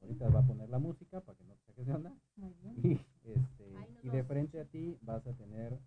Ahorita va a poner la música para que no te saques de onda. Y, este, y de frente a ti vas a tener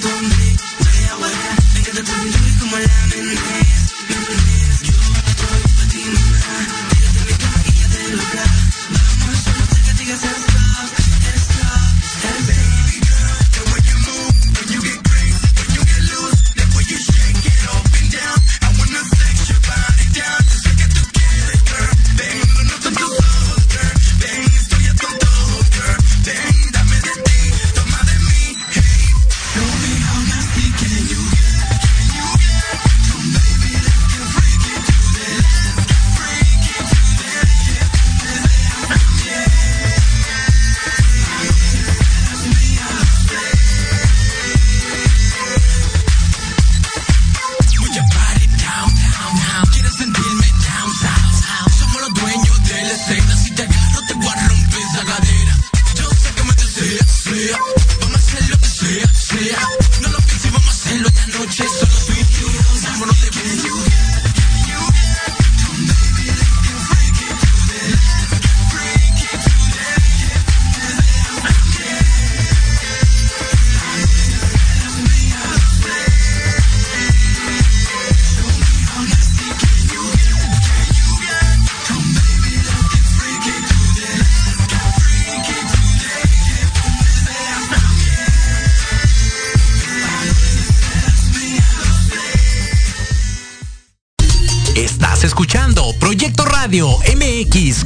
donde, me como la.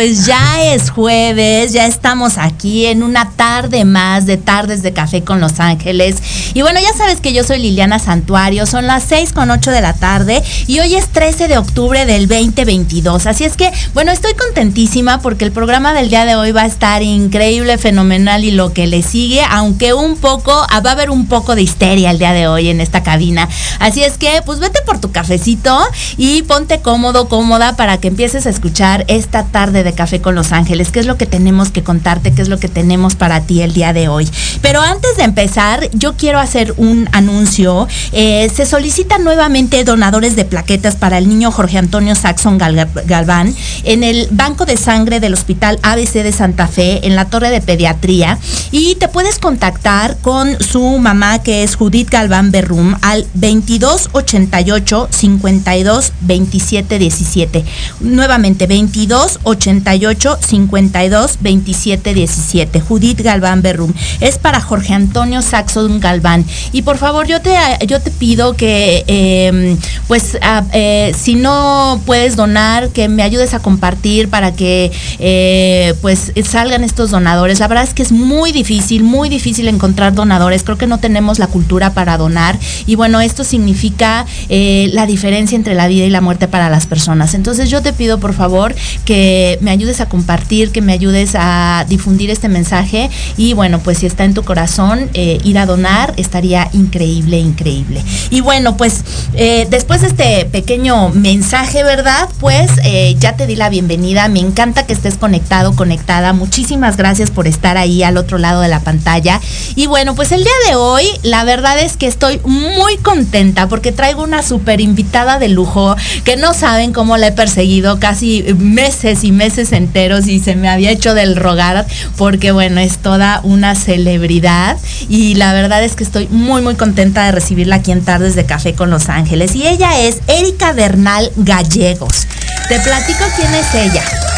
Pues ya es jueves, ya estamos aquí en una tarde más de tardes de café con Los Ángeles. Y bueno, ya sabes que yo soy Liliana Santuario, son las 6 con 8 de la tarde y hoy es 13 de octubre del 2022. Así es que, bueno, estoy contentísima porque el programa del día de hoy va a estar increíble, fenomenal y lo que le sigue, aunque un poco, ah, va a haber un poco de histeria el día de hoy en esta cabina. Así es que, pues vete por tu cafecito y ponte cómodo, cómoda para que empieces a escuchar esta tarde de café con Los Ángeles. ¿Qué es lo que tenemos que contarte? ¿Qué es lo que tenemos para ti el día de hoy? Pero antes de empezar, yo quiero hacer un anuncio. Eh, se solicitan nuevamente donadores de plaquetas para el niño Jorge Antonio Saxon Galván en el Banco de Sangre del Hospital ABC de Santa Fe, en la Torre de Pediatría. Y te puedes contactar con su mamá, que es Judith Galván Berrum, al 2288 52 27 17. Nuevamente, 22 88 52 27 17. Judith Galván Berrum. Es para Jorge Antonio Saxon Galván. Y por favor, yo te, yo te pido que, em, pues, eh, si no puedes donar, que me ayudes a compartir para que, eh, pues, salgan estos donadores. La verdad es que es muy difícil, muy difícil encontrar donadores. Creo que no tenemos la cultura para donar. Y bueno, esto significa eh, la diferencia entre la vida y la muerte para las personas. Entonces yo te pido, por favor, que me ayudes a compartir, que me ayudes a difundir este mensaje. Y bueno, pues si está en tu corazón, ir a donar estaría increíble, increíble. Y bueno, pues eh, después de este pequeño mensaje, ¿verdad? Pues eh, ya te di la bienvenida. Me encanta que estés conectado, conectada. Muchísimas gracias por estar ahí al otro lado de la pantalla. Y bueno, pues el día de hoy, la verdad es que estoy muy contenta porque traigo una súper invitada de lujo que no saben cómo la he perseguido casi meses y meses enteros y se me había hecho del rogar porque bueno, es toda una celebridad y la verdad es que estoy muy muy contenta de recibirla aquí en Tardes de Café con Los Ángeles. Y ella es Erika Bernal Gallegos. Te platico quién es ella.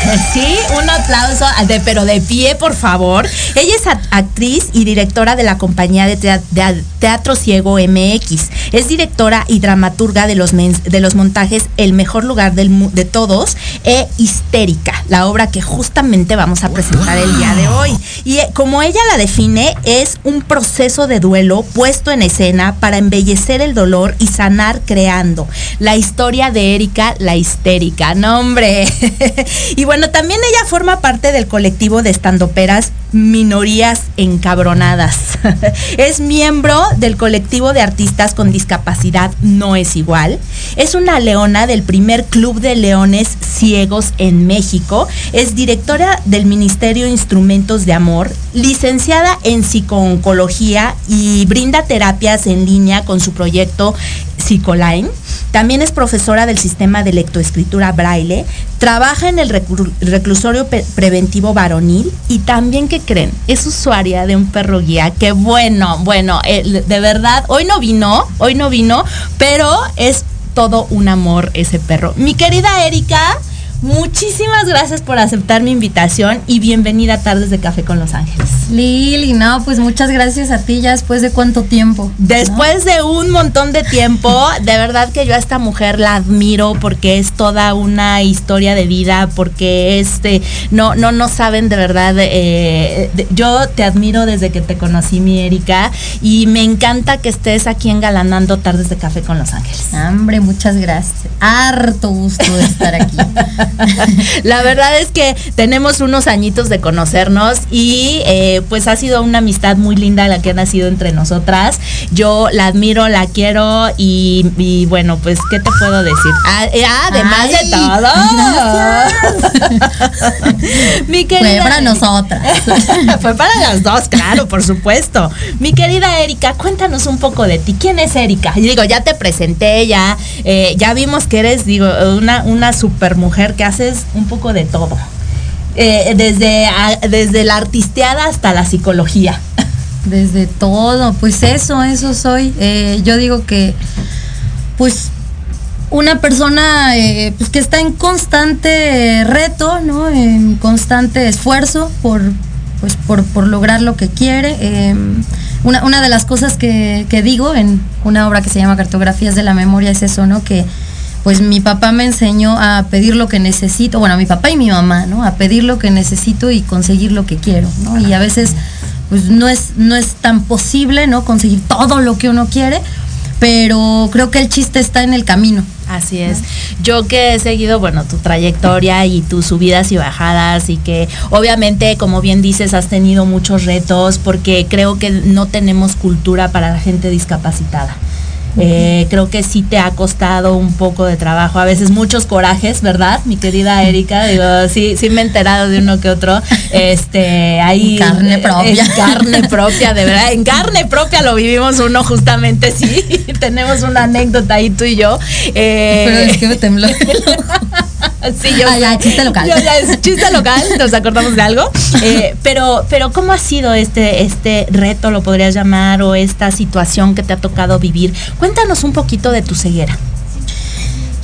Sí, un aplauso, de, pero de pie, por favor. Ella es actriz y directora de la compañía de, teatro, Ciego MX. Es directora y dramaturga de los, de los montajes El mejor lugar del, de todos e Histérica, la obra que justamente vamos a presentar el día de hoy. Y eh, como ella la define, es un proceso de duelo puesto en escena para embellecer el dolor y sanar creando. La historia de Erika, la histérica. No, hombre. y bueno, también ella forma parte del colectivo de estandoperas Minorías Encabronadas. es miembro del colectivo de artistas con discapacidad No es igual. Es una leona del primer club de leones ciegos en México. Es directora del Ministerio Instrumentos de Amor, licenciada en psicooncología y brinda terapias en línea con su proyecto Psicoline. También es profesora del sistema de lectoescritura braille. Trabaja en el reclusorio preventivo varonil y también, ¿qué creen? Es usuaria de un perro guía. Que bueno, bueno, de verdad, hoy no vino, hoy no vino, pero es todo un amor ese perro. Mi querida Erika, Muchísimas gracias por aceptar mi invitación y bienvenida a Tardes de Café con Los Ángeles. Lili, no, pues muchas gracias a ti, ya después de cuánto tiempo. Después de un montón de tiempo, de verdad que yo a esta mujer la admiro porque es toda una historia de vida, porque este, no, no, no saben de verdad, eh, yo te admiro desde que te conocí, mi Erika, y me encanta que estés aquí engalanando Tardes de Café con Los Ángeles. Hombre, muchas gracias. Harto gusto de estar aquí. la verdad es que tenemos unos añitos de conocernos y eh, pues ha sido una amistad muy linda la que ha nacido entre nosotras. Yo la admiro, la quiero y, bueno, pues, ¿qué te puedo decir? Ah, eh, además de todo. Mi querida. Fue para nosotras. Fue para las dos, claro, por supuesto. Mi querida Erika, cuéntanos un poco de ti. ¿Quién es Erika? Digo, ya te presenté, ya, eh, ya vimos que eres, digo, una, una super mujer haces un poco de todo. Eh, desde, desde la artisteada hasta la psicología. Desde todo, pues eso, eso soy. Eh, yo digo que, pues, una persona eh, pues que está en constante reto, ¿no? En constante esfuerzo por, pues, por, lograr lo que quiere. Una, una, de las cosas que, que digo en una obra que se llama Cartografías de la Memoria es eso, ¿no? Que pues mi papá me enseñó a pedir lo que necesito, bueno, mi papá y mi mamá, ¿no? A pedir lo que necesito y conseguir lo que quiero, ¿no? Y a veces pues no es no es tan posible, ¿no? Conseguir todo lo que uno quiere, pero creo que el chiste está en el camino. Así es. Yo que he seguido, bueno, tu trayectoria y tus subidas y bajadas y que obviamente, como bien dices, has tenido muchos retos porque creo que no tenemos cultura para la gente discapacitada. Eh, creo que sí te ha costado un poco de trabajo, a veces muchos corajes, ¿verdad? Mi querida Erika, digo, sí, sí me he enterado de uno que otro. Este, ahí. carne propia. En carne propia, de verdad. En carne propia lo vivimos uno, justamente, sí. Tenemos una anécdota ahí tú y yo. Eh, Pero es que me tembló. Sí, yo ah, ya, chiste local. Yo, es chiste local, nos acordamos de algo. Eh, pero, pero, ¿cómo ha sido este, este reto, lo podrías llamar, o esta situación que te ha tocado vivir? Cuéntanos un poquito de tu ceguera.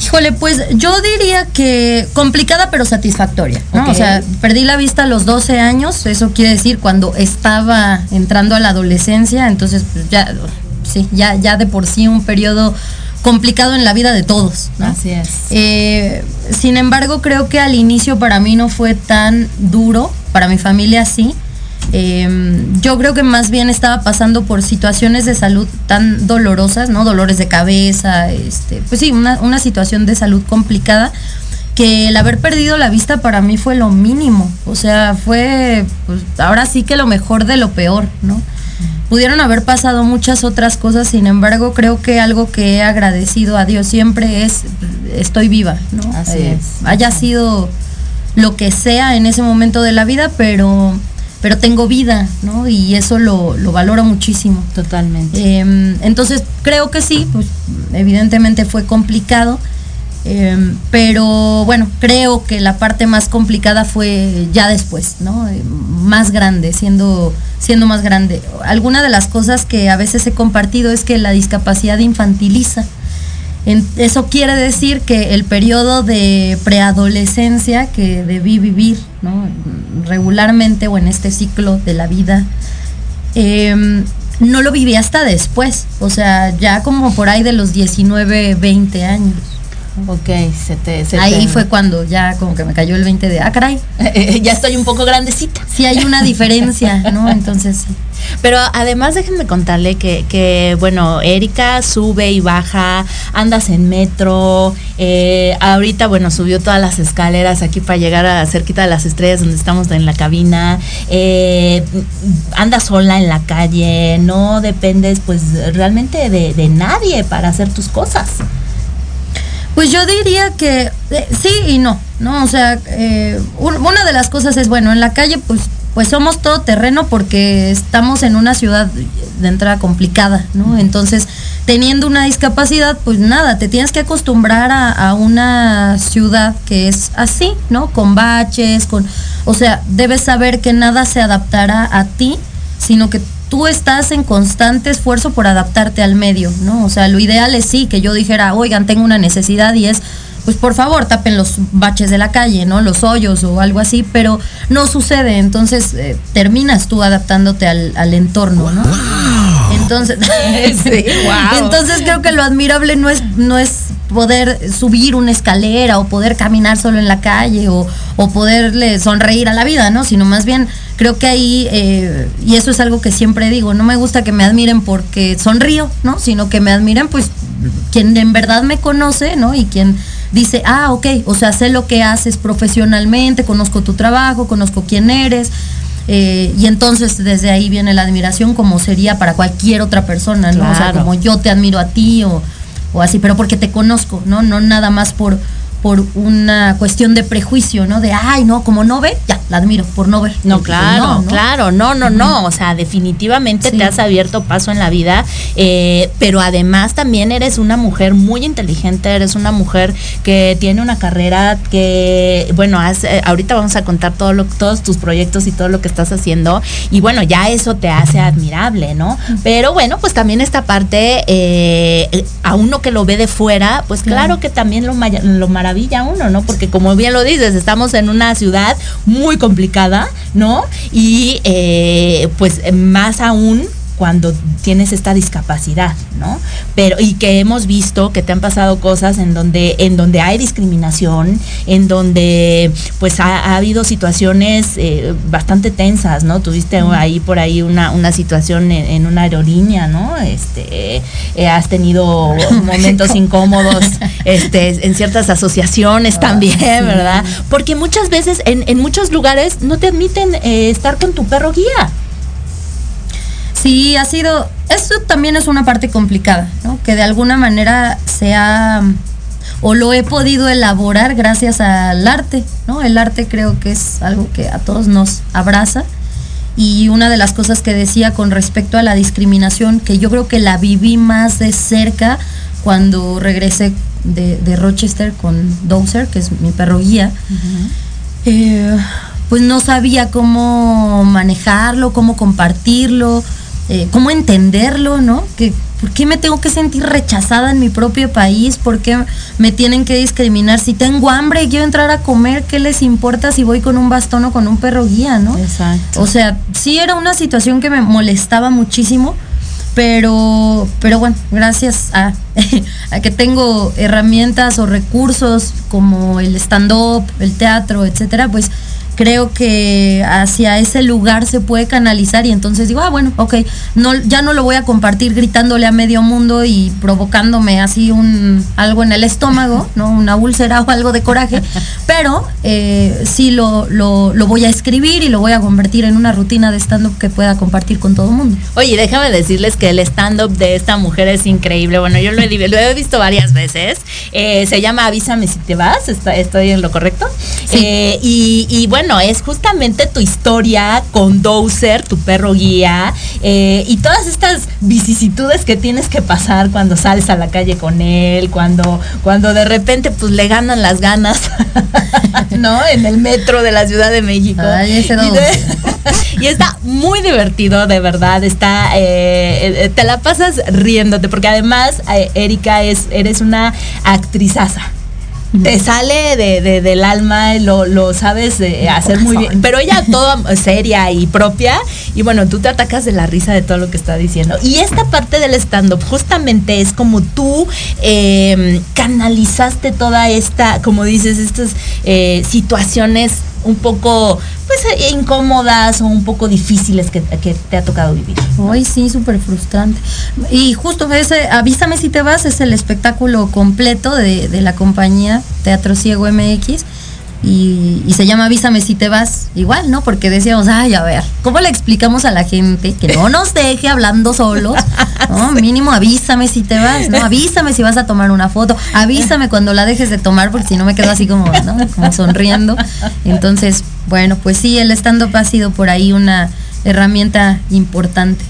Híjole, pues yo diría que complicada pero satisfactoria. ¿no? O sea, perdí la vista a los 12 años, eso quiere decir cuando estaba entrando a la adolescencia, entonces pues, ya, sí, ya, ya de por sí un periodo complicado en la vida de todos. Así es. Eh, sin embargo, creo que al inicio para mí no fue tan duro, para mi familia sí. Em, yo creo que más bien estaba pasando por situaciones de salud tan dolorosas, ¿no? Dolores de cabeza, este, pues sí, una, una situación de salud complicada que el haber perdido la vista para mí fue lo mínimo. O sea, fue, pues ahora sí que lo mejor de lo peor, ¿no? Pudieron haber pasado muchas otras cosas, sin embargo, creo que algo que he agradecido a Dios siempre es estoy viva, ¿no? Así eh, es. Haya sido lo que sea en ese momento de la vida, pero pero tengo vida, ¿no? Y eso lo, lo valoro muchísimo. Totalmente. Em, entonces, creo que sí, pues evidentemente fue complicado, Em, pero bueno, creo que la parte más complicada fue ya después, ¿no? Eh, más grande, siendo, siendo más grande. Alguna de las cosas que a veces he compartido es que la discapacidad infantiliza. eso quiere decir que el periodo de preadolescencia que debí vivir ¿no? regularmente o en este ciclo de la vida, em, no lo viví hasta después, o sea, ya como por ahí de los 19, 20 años. Ok, se te... Ahí fue cuando ya como que me cayó el 20 de, ah, caray. ya estoy un poco grandecita. Sí, hay una diferencia, ¿no? Entonces sí. Pero además déjenme contarle que, que, bueno, Erika sube y baja, andas en metro, eh, ahorita, bueno, subió todas las escaleras aquí para llegar a cerquita de las estrellas donde estamos en la cabina, eh, andas sola en la calle, no dependes pues realmente de, de nadie para hacer tus cosas. Pues yo diría que eh, sí y no, ¿no? O sea, eh, una de las cosas es, bueno, en la calle pues, pues somos todo terreno porque estamos en una ciudad de entrada complicada, ¿no? Entonces, teniendo una discapacidad, pues nada, te tienes que acostumbrar a, una ciudad que es así, ¿no? Con baches, con... O sea, debes saber que nada se adaptará a ti, sino que tú estás en constante esfuerzo por adaptarte al medio, ¿no? O sea, lo ideal es sí, que yo dijera, oigan, tengo una necesidad y es, pues por favor, tapen los baches de la calle, ¿no? Los hoyos o algo así, pero no sucede, entonces eh, terminas tú adaptándote al, al entorno, ¿no? Entonces, entonces creo que lo admirable no es, no es poder subir una escalera o poder caminar solo en la calle o, o poderle sonreír a la vida, ¿no? Sino más bien creo que ahí, eh, y eso es algo que siempre digo, no me gusta que me admiren porque sonrío, ¿no? Sino que me admiren pues quien en verdad me conoce, ¿no? Y quien dice, ah, ok, o sea, sé lo que haces profesionalmente, conozco tu trabajo, conozco quién eres. Eh, y entonces desde ahí viene la admiración como sería para cualquier otra persona, ¿no? O sea, como yo te admiro a ti o, o así, pero porque te conozco, ¿no? No nada más por, por una cuestión de prejuicio, ¿no? De, ay, no, como no ve, ya, la admiro por no ver. No, claro, claro, no, no, no, o sea, definitivamente te has abierto paso en la vida, eh, pero además también eres una mujer muy inteligente, eres una mujer que tiene una carrera que, bueno, eh, ahorita vamos a contar todo lo, todos tus proyectos y todo lo que estás haciendo, y bueno, ya eso te hace admirable, ¿no? Pero bueno, pues también esta parte, eh, a uno que lo ve de fuera, pues claro, que también lo, lo maravilloso maravilla uno, ¿no? Porque como bien lo dices, estamos en una ciudad muy complicada, ¿no? Y eh, pues más aún cuando tienes esta discapacidad, ¿no? Pero y que hemos visto que te han pasado cosas en donde en donde hay discriminación, en donde pues ha, habido situaciones eh, bastante tensas, ¿no? Tuviste ahí por ahí una, una situación en, una aerolínea, ¿no? Este eh, has tenido momentos incómodos este en ciertas asociaciones ah, también, ¿verdad? Porque muchas veces en, en muchos lugares no te admiten eh, estar con tu perro guía. Sí, ha sido, eso también es una parte complicada, ¿no? Que de alguna manera se ha, o lo he podido elaborar gracias al arte, ¿no? El arte creo que es algo que a todos nos abraza. Y una de las cosas que decía con respecto a la discriminación, que yo creo que la viví más de cerca cuando regresé de, Rochester con Dozer, que es mi perro guía, eh, pues no sabía cómo manejarlo, cómo compartirlo, eh, cómo entenderlo, ¿no? Que, ¿Por qué me tengo que sentir rechazada en mi propio país? ¿Por qué me tienen que discriminar? Si tengo hambre y quiero entrar a comer, ¿qué les importa si voy con un bastón o con un perro guía, no? Exacto. O sea, sí era una situación que me molestaba muchísimo, pero, pero bueno, gracias a, a que tengo herramientas o recursos como el stand-up, el teatro, etcétera, pues creo que hacia ese lugar se puede canalizar y entonces digo, ah, bueno, ok, no, ya no lo voy a compartir gritándole a medio mundo y provocándome así un algo en el estómago, ¿no? Una úlcera o algo de coraje, pero eh, sí lo, lo, voy a escribir y lo voy a convertir en una rutina de stand-up que pueda compartir con todo el mundo. Oye, déjame decirles que el stand-up de esta mujer es increíble. Bueno, yo lo he, lo he visto varias veces. Eh, se llama Avísame si te vas, estoy en lo correcto. Eh, y, y bueno, bueno, es justamente tu historia con Dozer, tu perro guía, eh, y todas estas vicisitudes que tienes que pasar cuando sales a la calle con él, cuando, cuando de repente pues le ganan las ganas, ¿no? En el metro de la Ciudad de México. y, está muy divertido, de verdad. Está, eh, eh, te la pasas riéndote, porque además, Erika, es, eres una actrizaza te sale de, del alma, lo, lo sabes hacer muy bien. Pero ella toda seria y propia. Y bueno, tú te atacas de la risa de todo lo que está diciendo. Y esta parte del stand-up justamente es como tú em, canalizaste toda esta, como dices, estas eh, situaciones un poco incómodas o un poco difíciles que, te ha tocado vivir. Hoy sí, súper frustrante. Y justo ese, avísame si te vas, es el espectáculo completo de, de la compañía Teatro Ciego MX y, se llama Avísame si te vas, igual, ¿no? Porque decíamos, ay, a ver, ¿cómo le explicamos a la gente que no nos deje hablando solos? ¿no? Mínimo avísame si te vas, ¿no? Avísame si vas a tomar una foto, avísame cuando la dejes de tomar, porque si no me quedo así como, ¿no? Como sonriendo. Entonces, bueno, pues sí, el stand-up ha sido por ahí una herramienta importante.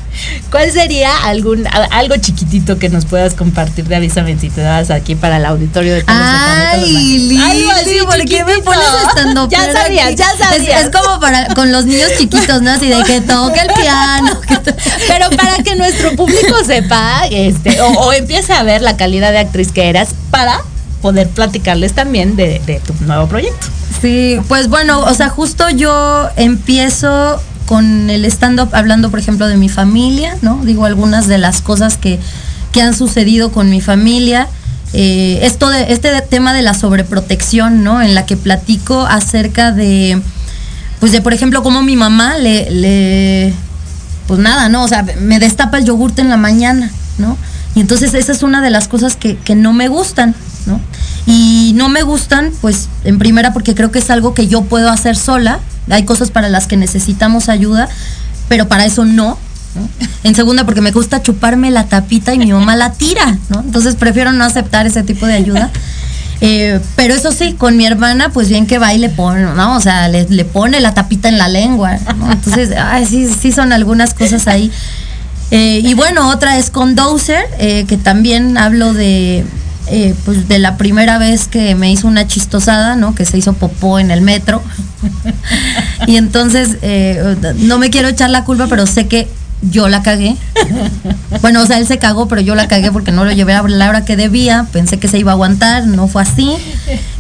¿Cuál sería algún algo chiquitito que nos puedas compartir de Avísame si te das aquí para el auditorio de Ay, Lili, ¿por qué me pones estando Ya sabías, ya sabías. Es, como para con los niños chiquitos, ¿no? Así de que toque el piano. Pero para que nuestro público sepa, este, o, empiece a ver la calidad de actriz que eras para poder platicarles también de, de tu nuevo proyecto. Sí, pues bueno, o sea, justo yo empiezo con el stand-up hablando, por ejemplo, de mi familia, ¿no? Digo algunas de las cosas que, han sucedido con mi familia. Eh, esto de, este tema de la sobreprotección, ¿no? En la que platico acerca de, pues de, por ejemplo, cómo mi mamá le, le pues nada, ¿no? O sea, me destapa el yogurte en la mañana, ¿no? Y entonces esa es una de las cosas que, que no me gustan, ¿no? Y no me gustan, pues, en primera porque creo que es algo que yo puedo hacer sola, hay cosas para las que necesitamos ayuda, pero para eso no. En segunda, porque me gusta chuparme la tapita y mi mamá la tira, ¿no? Entonces prefiero no aceptar ese tipo de ayuda. Eh, pero eso sí, con mi hermana, pues bien que va y le pone, ¿no? O sea, le, pone la tapita en la lengua, Entonces, sí, sí son algunas cosas ahí. Eh, y bueno, otra es con Dozer, eh, que también hablo de, pues de la primera vez que me hizo una chistosada, ¿no? Que se hizo popó en el metro. Y entonces, eh, no me quiero echar la culpa, pero sé que yo la cagué. Bueno, o sea, él se cagó, pero yo la cagué porque no lo llevé a la hora que debía. Pensé que se iba a aguantar, no fue así.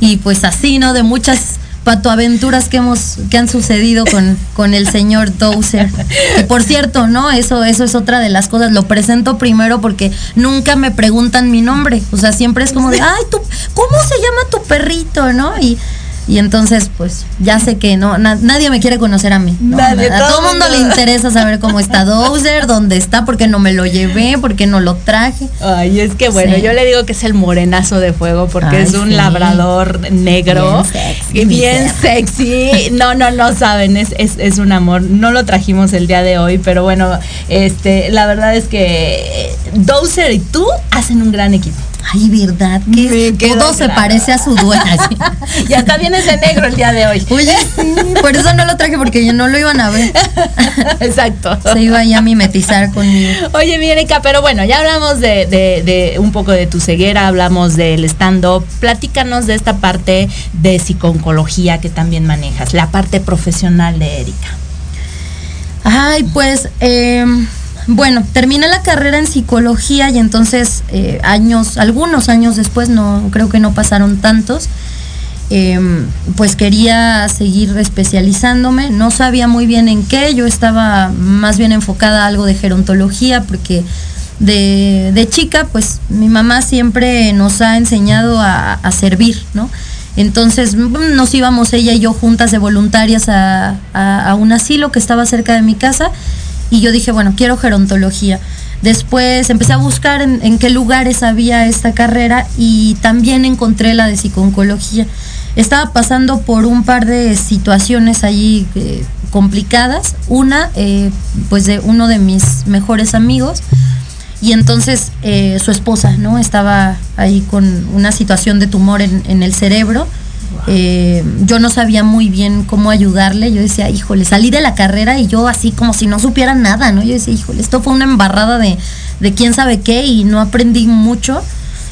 Y pues así, ¿no? De muchas patoaventuras que hemos que han sucedido con, con el señor Dozer. Que por cierto, ¿no? Eso eso es otra de las cosas. Lo presento primero porque nunca me preguntan mi nombre. O sea, siempre es como de, "Ay, tú ¿cómo se llama tu perrito?", ¿no? Y y entonces, pues, ya sé que no, nadie me quiere conocer a mí. Nadie, a todo el mundo le interesa saber cómo está Dozer, dónde está, porque no me lo llevé, porque no lo traje. Ay, es que bueno, yo le digo que es el morenazo de fuego, porque es un labrador negro. Bien sexy. Bien sexy. No, no, no saben, es, es, es un amor. No lo trajimos el día de hoy, pero bueno, este, la verdad es que Dozer y tú hacen un gran equipo. Ay, verdad, que todo se parece a su dueña. y hasta vienes de negro el día de hoy. Oye, sí, por eso no lo traje porque ya no lo iban a ver. Exacto. Se iba ya a mimetizar conmigo. Oye, mi pero bueno, ya hablamos de, de, un poco de tu ceguera, hablamos del stand-up. Platícanos de esta parte de psiconcología que también manejas, la parte profesional de Erika. Ay, pues... Eh, bueno, terminé la carrera en psicología y entonces eh, años, algunos años después, no creo que no pasaron tantos, em, pues quería seguir especializándome. No sabía muy bien en qué, yo estaba más bien enfocada a algo de gerontología porque de, chica, pues mi mamá siempre nos ha enseñado a, servir, ¿no? Entonces nos íbamos ella y yo juntas de voluntarias a un asilo que estaba cerca de mi casa y yo dije, bueno, quiero gerontología. Después empecé a buscar en, qué lugares había esta carrera y también encontré la de psiconcología. Estaba pasando por un par de situaciones allí eh, complicadas. Una, eh, pues de uno de mis mejores amigos y entonces eh, su esposa, ¿no? Estaba ahí con una situación de tumor en, en el cerebro eh, yo no sabía muy bien cómo ayudarle. Yo decía, híjole, salí de la carrera y yo así como si no supiera nada, ¿no? Yo decía, híjole, esto fue una embarrada de, de quién sabe qué y no aprendí mucho.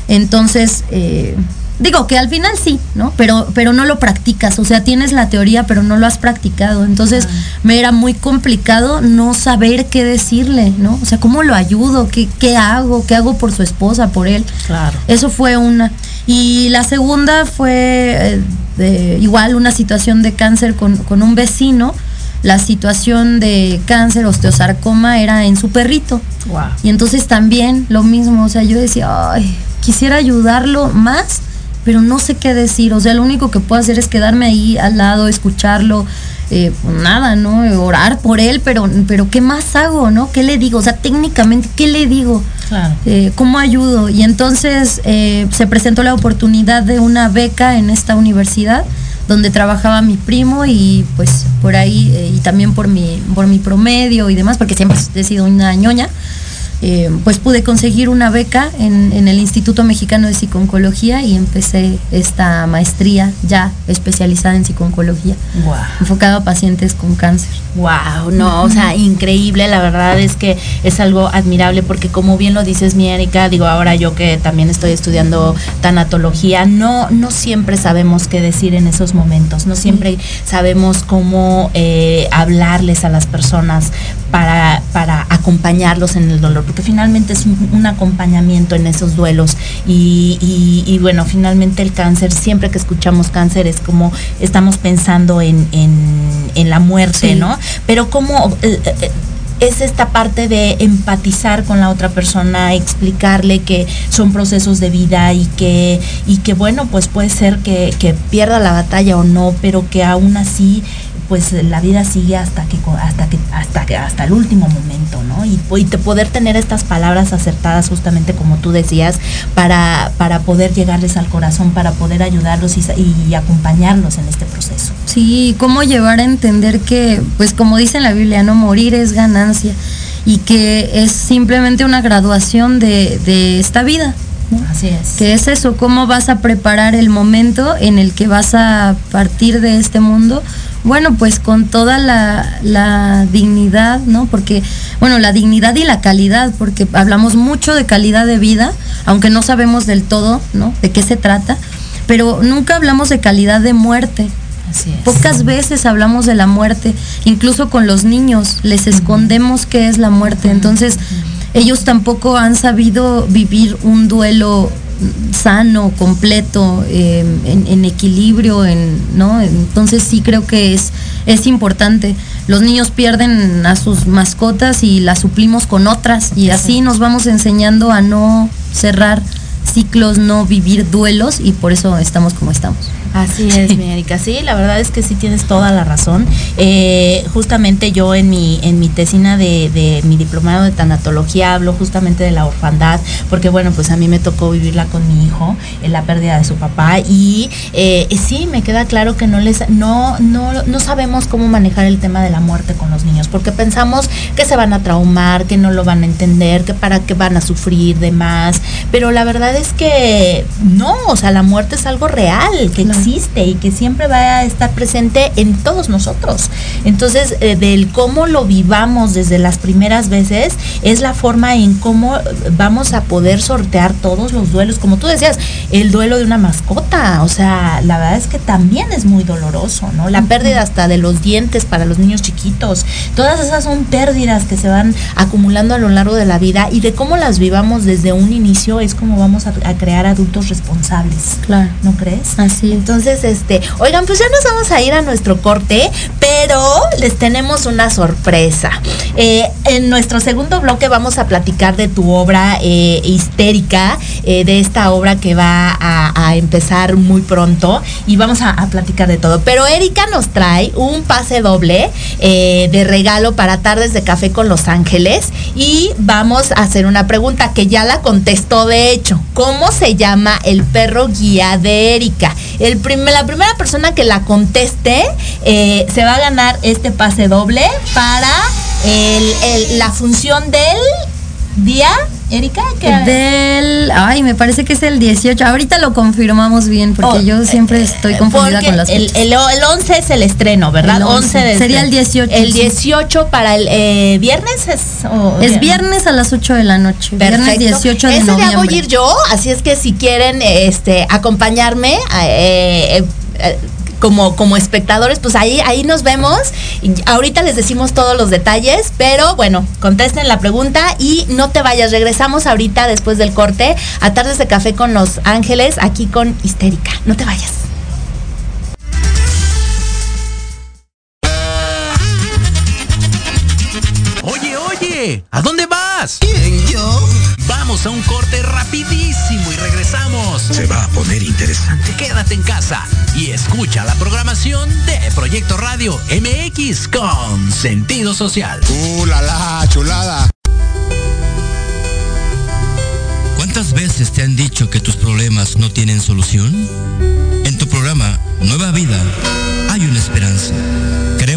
Entonces, eh, digo que al final sí, ¿no? Pero, pero no lo practicas, o sea, tienes la teoría, pero no lo has practicado. Entonces, me era muy complicado no saber qué decirle, ¿no? O sea, ¿cómo lo ayudo? ¿Qué, qué hago? ¿Qué hago por su esposa, por él? Claro. Eso fue una. Y la segunda fue eh, igual una situación de cáncer con, un vecino. La situación de cáncer, osteosarcoma, era en su perrito. Y entonces también lo mismo, o sea, yo decía, ay, quisiera ayudarlo más, pero no sé qué decir. O sea, lo único que puedo hacer es quedarme ahí al lado, escucharlo, eh, pues nada, ¿no? Orar por él, pero, pero ¿qué más hago, no? ¿Qué le digo? O sea, técnicamente, ¿qué le digo? Eh, ¿Cómo ayudo? Y entonces eh, se presentó la oportunidad de una beca en esta universidad donde trabajaba mi primo y pues por ahí y también por mi, por mi promedio y demás, porque siempre he sido una ñoña. Eh, pues pude conseguir una beca en, el Instituto Mexicano de Psiconcología y empecé esta maestría ya especializada en psiconcología, enfocada a pacientes con cáncer. Wow, no, o sea, increíble, la verdad es que es algo admirable porque como bien lo dices mi Erika, digo ahora yo que también estoy estudiando tanatología, no, no siempre sabemos qué decir en esos momentos, no siempre sabemos cómo eh, hablarles a las personas para, para acompañarlos en el dolor porque finalmente es un, acompañamiento en esos duelos y, bueno, finalmente el cáncer, siempre que escuchamos cáncer es como estamos pensando en, la muerte, ¿no? Pero como... Eh, eh, es esta parte de empatizar con la otra persona, explicarle que son procesos de vida y que, y que bueno, pues puede ser que, que pierda la batalla o no, pero que aún así pues la vida sigue hasta que hasta que hasta que hasta el último momento, ¿no? Y, y poder tener estas palabras acertadas justamente como tú decías para para poder llegarles al corazón, para poder ayudarlos y, acompañarlos en este proceso. Sí, cómo llevar a entender que pues como dice en la Biblia, no morir es ganancia y que es simplemente una graduación de, de esta vida. Así es. Que es eso, cómo vas a preparar el momento en el que vas a partir de este mundo bueno, pues con toda la, dignidad, ¿no? Porque, bueno, la dignidad y la calidad, porque hablamos mucho de calidad de vida, aunque no sabemos del todo, ¿no? De qué se trata, pero nunca hablamos de calidad de muerte. Así es. Pocas veces hablamos de la muerte, incluso con los niños, les escondemos qué es la muerte. Entonces, ellos tampoco han sabido vivir un duelo sano, completo, em, en, equilibrio, en, ¿no? Entonces sí creo que es, es importante. Los niños pierden a sus mascotas y las suplimos con otras y así nos vamos enseñando a no cerrar ciclos, no vivir duelos y por eso estamos como estamos. Así es, mi Erika. Sí, la verdad es que sí tienes toda la razón. Eh, justamente yo en mi, en mi tesina de, mi diplomado de tanatología hablo justamente de la orfandad, porque bueno, pues a mí me tocó vivirla con mi hijo, en la pérdida de su papá, y eh, sí, me queda claro que no les, no, no, no sabemos cómo manejar el tema de la muerte con los niños, porque pensamos que se van a traumar, que no lo van a entender, que para qué van a sufrir de más, pero la verdad es que no, o sea, la muerte es algo real, que existe y que siempre va a estar presente en todos nosotros. Entonces, eh, del cómo lo vivamos desde las primeras veces es la forma en cómo vamos a poder sortear todos los duelos. Como tú decías, el duelo de una mascota, o sea, la verdad es que también es muy doloroso, ¿no? La pérdida hasta de los dientes para los niños chiquitos. Todas esas son pérdidas que se van acumulando a lo largo de la vida y de cómo las vivamos desde un inicio es como vamos a, a crear adultos responsables. Claro. ¿No crees? Así. Entonces, entonces, este, oigan, pues ya nos vamos a ir a nuestro corte, pero les tenemos una sorpresa. Eh, en nuestro segundo bloque vamos a platicar de tu obra eh, histérica, eh, de esta obra que va a, empezar muy pronto y vamos a, platicar de todo. Pero Erika nos trae un pase doble de regalo para tardes de café con Los Ángeles y vamos a hacer una pregunta que ya la contestó de hecho. ¿Cómo se llama el perro guía de Erika? El la primera persona que la conteste eh, se va a ganar este pase doble para la función del día Erika, ¿qué Del, ay, me parece que es el 18. Ahorita lo confirmamos bien porque oh, yo siempre estoy confundida con las el, el, 11 es el estreno, ¿verdad? 11, Sería el 18. El 18 para el eh, viernes es Es viernes a las 8 de la noche. Viernes 18 de Ese noviembre. Ese voy a ir yo, así es que si quieren este acompañarme eh, eh como, como espectadores, pues ahí, ahí nos vemos. ahorita les decimos todos los detalles, pero bueno, contesten la pregunta y no te vayas. Regresamos ahorita después del corte a Tardes de Café con Los Ángeles, aquí con Histérica. No te vayas. Oye, oye, ¿a dónde vas? ¿Quién, yo? Vamos a un corte rapidísimo y regresamos. Se va a poner interesante. Quédate en casa y escucha la programación de Proyecto Radio MX con sentido social. ¡Uh, la, la chulada! ¿Cuántas veces te han dicho que tus problemas no tienen solución? En tu programa Nueva Vida hay una esperanza.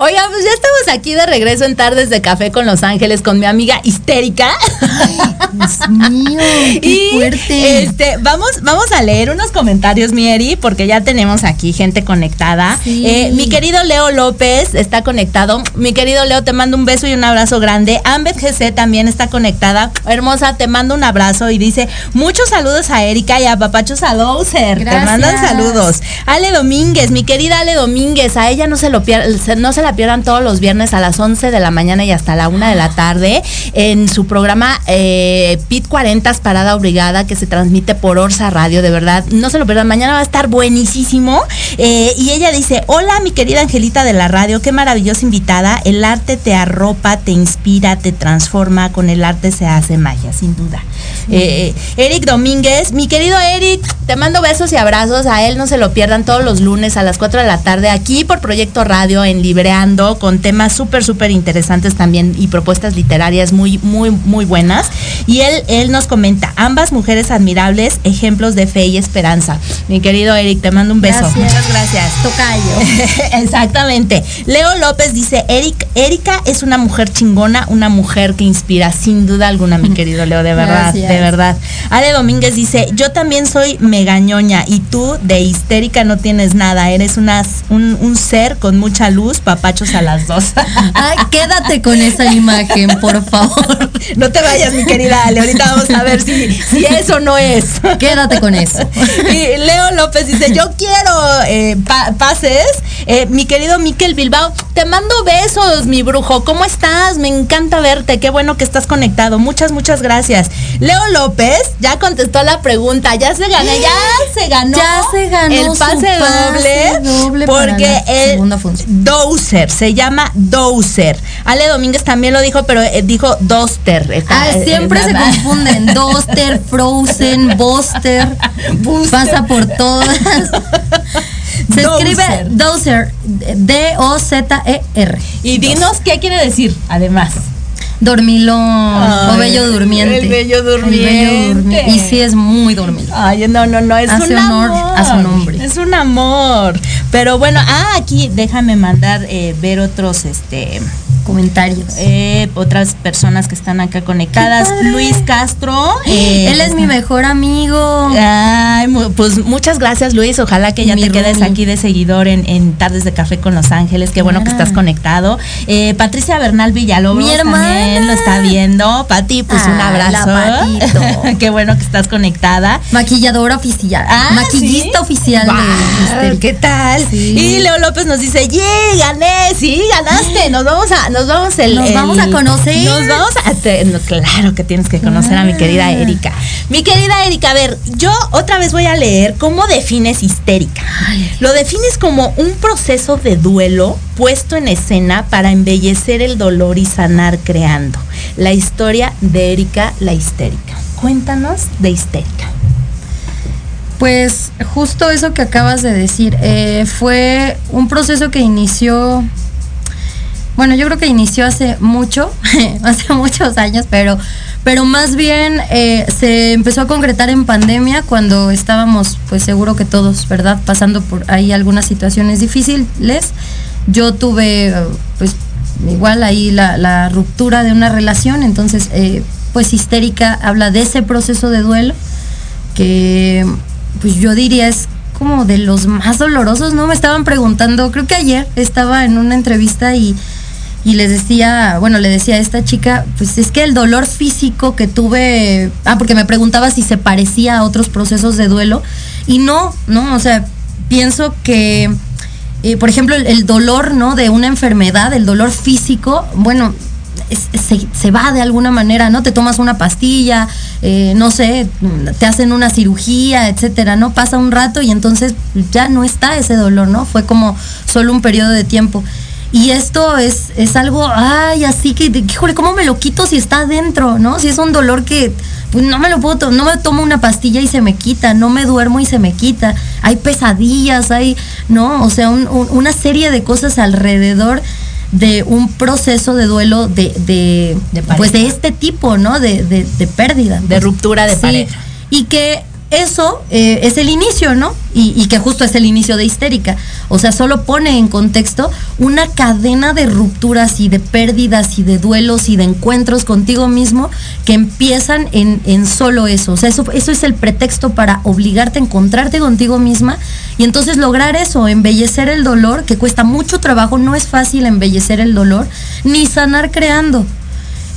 Oiga, pues ya estamos aquí de regreso en Tardes de Café con Los Ángeles con mi amiga histérica. Dios mío, qué y fuerte. este, vamos, vamos a leer unos comentarios, Mieri, porque ya tenemos aquí gente conectada. Sí. Eh, mi querido Leo López está conectado. Mi querido Leo, te mando un beso y un abrazo grande. Ambet GC también está conectada. Hermosa, te mando un abrazo y dice muchos saludos a Erika y a Papacho Sadouser. Te mandan saludos. Ale Domínguez, mi querida Ale Domínguez, a ella no se lo pier- se- no se la pierdan todos los viernes a las 11 de la mañana y hasta la 1 de la tarde en su programa eh, Pit 40 Parada Obligada que se transmite por Orsa Radio, de verdad. No se lo pierdan, mañana va a estar buenísimo. Eh, y ella dice, hola mi querida Angelita de la radio, qué maravillosa invitada. El arte te arropa, te inspira, te transforma, con el arte se hace magia, sin duda. Eh, Eric Domínguez, mi querido Eric, te mando besos y abrazos. A él no se lo pierdan todos los lunes a las 4 de la tarde aquí por Proyecto Radio en Con temas súper, súper interesantes también y propuestas literarias muy, muy, muy buenas. Y él, él nos comenta, ambas mujeres admirables, ejemplos de fe y esperanza. Mi querido Eric, te mando un beso. Gracias. Muchas gracias. Tocayo. Exactamente. Leo López dice, Eric, Erika es una mujer chingona, una mujer que inspira, sin duda alguna, mi querido Leo, de verdad, Gracias. de verdad. Ale Domínguez dice, yo también soy megañoña y tú de histérica no tienes nada, eres una, un, un ser con mucha luz, a las dos. Ay, quédate con esa imagen, por favor. no te vayas, mi querida Ale, ahorita vamos a ver si, si eso no es. Quédate con eso. Y Leo López dice, yo quiero eh, pa- pases. Eh, mi querido Miquel Bilbao, te mando besos, mi brujo. ¿Cómo estás? Me encanta verte. Qué bueno que estás conectado. Muchas, muchas gracias. Leo López ya contestó la pregunta. Ya se ganó, ya se ganó. Ya se ganó el su pase, pase doble. doble porque el segunda función. Dozer se llama Dozer. Ale Domínguez también lo dijo, pero eh, dijo Doster. Ah, eh, siempre se confunden. Doster, Frozen, Buster. Pasa por todas. Se escribe Dozer. D-O-Z-E-R. Y dinos qué quiere decir, además. Dormilón Ay, o bello durmiente. el bello El bello durmiente. durmi- Y sí es muy dormido. Ay, no, no, no, es Hace un honor amor. a su nombre. Es un amor. Pero bueno, ah, aquí déjame mandar eh, ver otros, este, Comentarios. eh, otras personas que están acá conectadas. Luis Castro. eh, Él es mi mejor amigo. Ay, pues muchas gracias Luis, ojalá que ya Mi te quedes aquí de seguidor en, en Tardes de Café con Los Ángeles, qué bueno que estás conectado. Eh, Patricia Bernal Villalobos Mi hermana. también lo está viendo. Pati, pues un Ah, abrazo. la qué bueno que estás conectada. Maquilladora oficial. Ah, Maquillista ¿sí? oficial Guau, de. ¿Qué tal? Sí. Y Leo López nos dice, ¡Yeah! Gané, sí, ganaste. Nos vamos a, nos vamos el, Nos el- vamos a conocer. Nos vamos a te- no, claro que tienes que conocer a mi querida Erika. Mi querida Erika, a ver, yo otra vez voy a leer cómo defines histérica. Lo defines como un proceso de duelo puesto en escena para embellecer el dolor y sanar creando. La historia de Erika la histérica. Cuéntanos de histérica. Pues justo eso que acabas de decir, eh, fue un proceso que inició, bueno, yo creo que inició hace mucho, hace muchos años, pero, pero más bien eh, se empezó a concretar en pandemia cuando estábamos, pues seguro que todos, ¿verdad? Pasando por ahí algunas situaciones difíciles. Yo tuve, pues igual ahí la, la ruptura de una relación, entonces, eh, pues histérica habla de ese proceso de duelo que pues yo diría es como de los más dolorosos, ¿no? Me estaban preguntando, creo que ayer estaba en una entrevista y, y les decía, bueno, le decía a esta chica, pues es que el dolor físico que tuve, ah, porque me preguntaba si se parecía a otros procesos de duelo, y no, ¿no? O sea, pienso que, eh, por ejemplo, el, dolor, ¿no? De una enfermedad, el dolor físico, bueno, se, se va de alguna manera, ¿no? Te tomas una pastilla, eh, no sé, te hacen una cirugía, etcétera, ¿no? Pasa un rato y entonces ya no está ese dolor, ¿no? Fue como solo un periodo de tiempo. Y esto es, es algo, ay, así que, de- híjole, ¿cómo me lo quito si está adentro, no? Si es un dolor que pues, no me lo puedo, no me tomo una pastilla y se me quita, no me duermo y se me quita. Hay pesadillas, hay, ¿no? O sea, un- un- una serie de cosas alrededor de un proceso de duelo de, de, De pues de este tipo, ¿no? De, de, de pérdida. De Pues, ruptura de sí. pareja. Y que eso eh, es el inicio, ¿no? Y, que justo es el inicio de histérica. O sea, solo pone en contexto una cadena de rupturas y de pérdidas y de duelos y de encuentros contigo mismo que empiezan en, en solo eso. O sea, eso, eso es el pretexto para obligarte a encontrarte contigo misma y entonces lograr eso, embellecer el dolor, que cuesta mucho trabajo, no es fácil embellecer el dolor, ni sanar creando.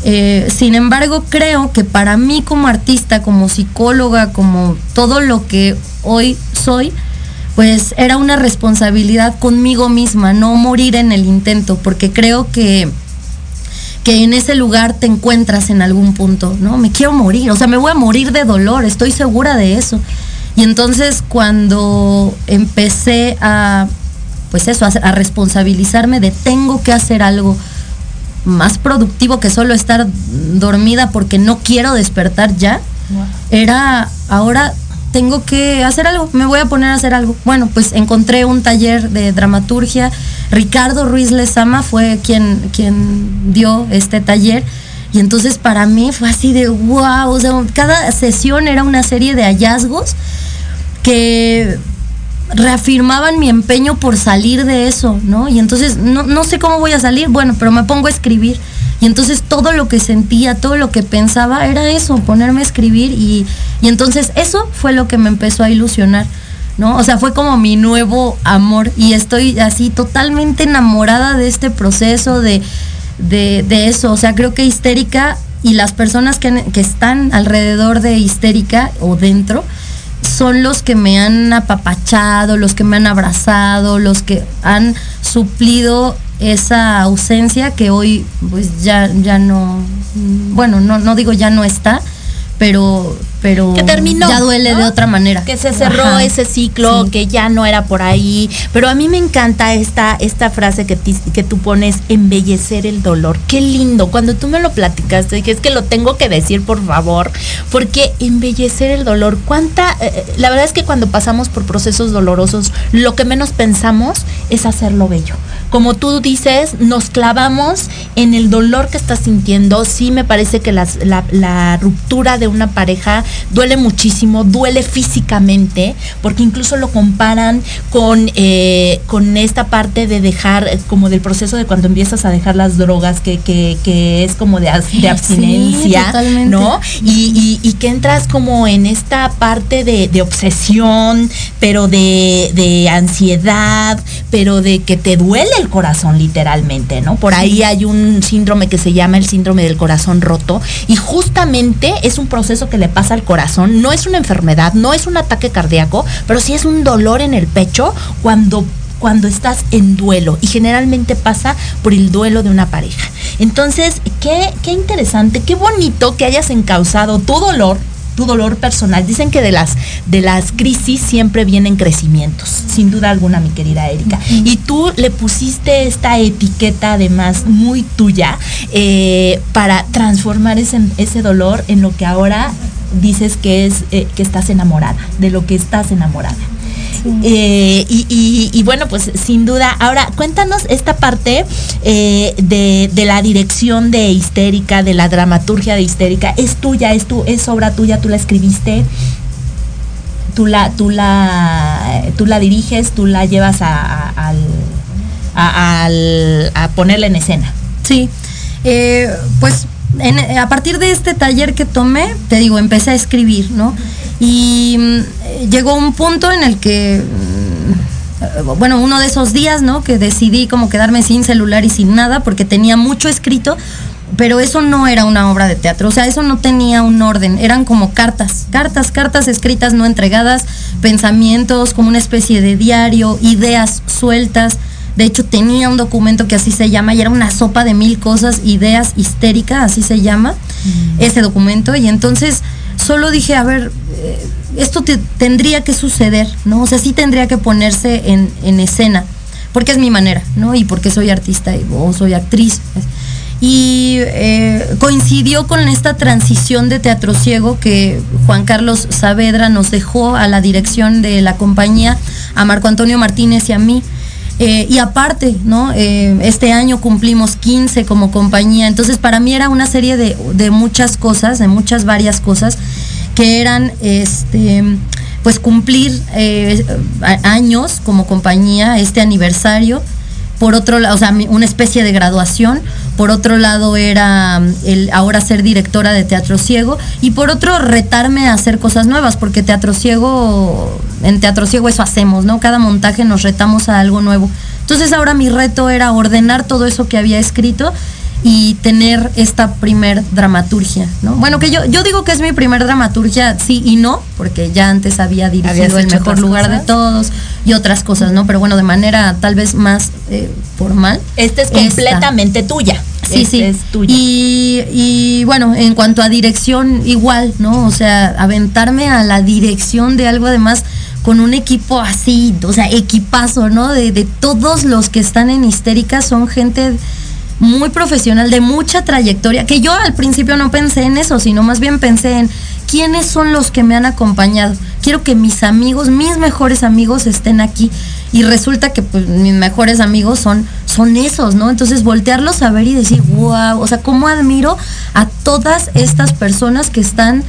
Eh, sin embargo, creo que para mí como artista, como psicóloga, como todo lo que hoy soy, pues era una responsabilidad conmigo misma, no morir en el intento, porque creo que que en ese lugar te encuentras en algún punto, ¿no? Me quiero morir, o sea, me voy a morir de dolor, estoy segura de eso. Y entonces cuando empecé a, pues eso, a responsabilizarme de tengo que hacer algo, más productivo que solo estar dormida porque no quiero despertar ya, era ahora tengo que hacer algo, me voy a poner a hacer algo. Bueno, pues encontré un taller de dramaturgia. Ricardo Ruiz Lezama fue quien, quien dio este taller. Y entonces para mí fue así de wow, o sea, cada sesión era una serie de hallazgos que reafirmaban mi empeño por salir de eso, ¿no? Y entonces no, no sé cómo voy a salir, bueno, pero me pongo a escribir. Y entonces todo lo que sentía, todo lo que pensaba era eso, ponerme a escribir y, y entonces eso fue lo que me empezó a ilusionar. ¿no? O sea, fue como mi nuevo amor y estoy así totalmente enamorada de este proceso, de, de, de eso. O sea, creo que histérica y las personas que, que, están alrededor de histérica o dentro, son los que me han apapachado, los que me han abrazado, los que han suplido esa ausencia que hoy pues ya, ya no, bueno, no, no digo ya no está, pero pero que terminó, ya duele de otra manera. Que se cerró ese ciclo, que ya no era por ahí. Pero a mí me encanta esta, esta frase que, que tú pones, embellecer el dolor. Qué lindo. Cuando tú me lo platicaste, dije, es que lo tengo que decir, por favor, porque embellecer el dolor, cuánta, eh, eh, la verdad es que cuando pasamos por procesos dolorosos, lo que menos pensamos es hacerlo bello. Como tú dices, nos clavamos en el dolor que estás sintiendo. Sí me parece que la, la ruptura de una pareja duele muchísimo, duele físicamente, porque incluso lo comparan con, eh, con esta parte de dejar, eh, como del proceso de cuando empiezas a dejar las drogas, que, que, es como de, de abstinencia, ¿no? Y, y, que entras como en esta parte de, de obsesión, pero de, de, ansiedad, pero de que te duele el corazón literalmente, ¿no? Por ahí hay un síndrome que se llama el síndrome del corazón roto y justamente es un proceso que le pasa al corazón, no es una enfermedad, no es un ataque cardíaco, pero sí es un dolor en el pecho cuando cuando estás en duelo y generalmente pasa por el duelo de una pareja. Entonces, qué, qué interesante, qué bonito que hayas encausado tu dolor tu dolor personal. Dicen que de las, de las crisis siempre vienen crecimientos, sin duda alguna, mi querida Erika. Y tú le pusiste esta etiqueta además muy tuya eh, para transformar ese, ese dolor en lo que ahora dices que es eh, que estás enamorada, de lo que estás enamorada. Eh, y, bueno, pues sin duda. Ahora, cuéntanos esta parte eh, de, la dirección de Histérica, de la dramaturgia de Histérica. ¿Es tuya? ¿Es, tu, es obra tuya? ¿Tú la escribiste? ¿Tú la, tú la, tú la diriges? ¿Tú la llevas a, a, a ponerla en escena? Sí. pues a partir de este taller que tomé, te digo, empecé a escribir, ¿no? Y mm, llegó un punto en el que, mm, bueno, uno de esos días, ¿no? Que decidí como quedarme sin celular y sin nada, porque tenía mucho escrito, pero eso no era una obra de teatro, o sea, eso no tenía un orden, eran como cartas, cartas, cartas escritas no entregadas, pensamientos, como una especie de diario, ideas sueltas de hecho, tenía un documento que así se llama y era una sopa de mil cosas, ideas histérica, así se llama mm. ese documento. Y entonces solo dije, a ver, eh, esto tendría que suceder, ¿no? O sea, sí tendría que ponerse en, escena, porque es mi manera, ¿no? Y porque soy artista o soy actriz. Y eh, coincidió con esta transición de teatro ciego que Juan Carlos Saavedra nos dejó a la dirección de la compañía, a Marco Antonio Martínez y a mí. Eh, y aparte, ¿no? Eh, este año cumplimos 15 como compañía, entonces para mí era una serie de, muchas cosas, de muchas varias cosas que eran este pues cumplir eh, años como compañía, este aniversario. Por otro lado, o sea, una especie de graduación. Por otro lado era mm, el ahora ser directora de Teatro Ciego. Y por otro, retarme a hacer cosas nuevas, porque Teatro Ciego, en Teatro Ciego eso hacemos, ¿no? Cada montaje nos retamos a algo nuevo. Entonces ahora mi reto era ordenar todo eso que había escrito y tener esta primer dramaturgia, ¿no? Bueno, que yo, yo digo que es mi primer dramaturgia, sí y no, porque ya antes había dirigido El Mejor Lugar de Todos y otras cosas, ¿no? Pero bueno, de manera tal vez más eh, formal. Esta es completamente tuya. Sí, sí. Es tuya. Y, y bueno, en cuanto a dirección, igual, ¿no? O sea, aventarme a la dirección de algo además con un equipo así, o sea, equipazo, ¿no? De, de todos los que están en histérica son gente muy profesional, de mucha trayectoria, que yo al principio no pensé en eso, sino más bien pensé en quiénes son los que me han acompañado. Quiero que mis amigos, mis mejores amigos estén aquí. Y resulta que pues, mis mejores amigos son, son esos, ¿no? Entonces voltearlos a ver y decir, wow, o sea, cómo admiro a todas estas personas que están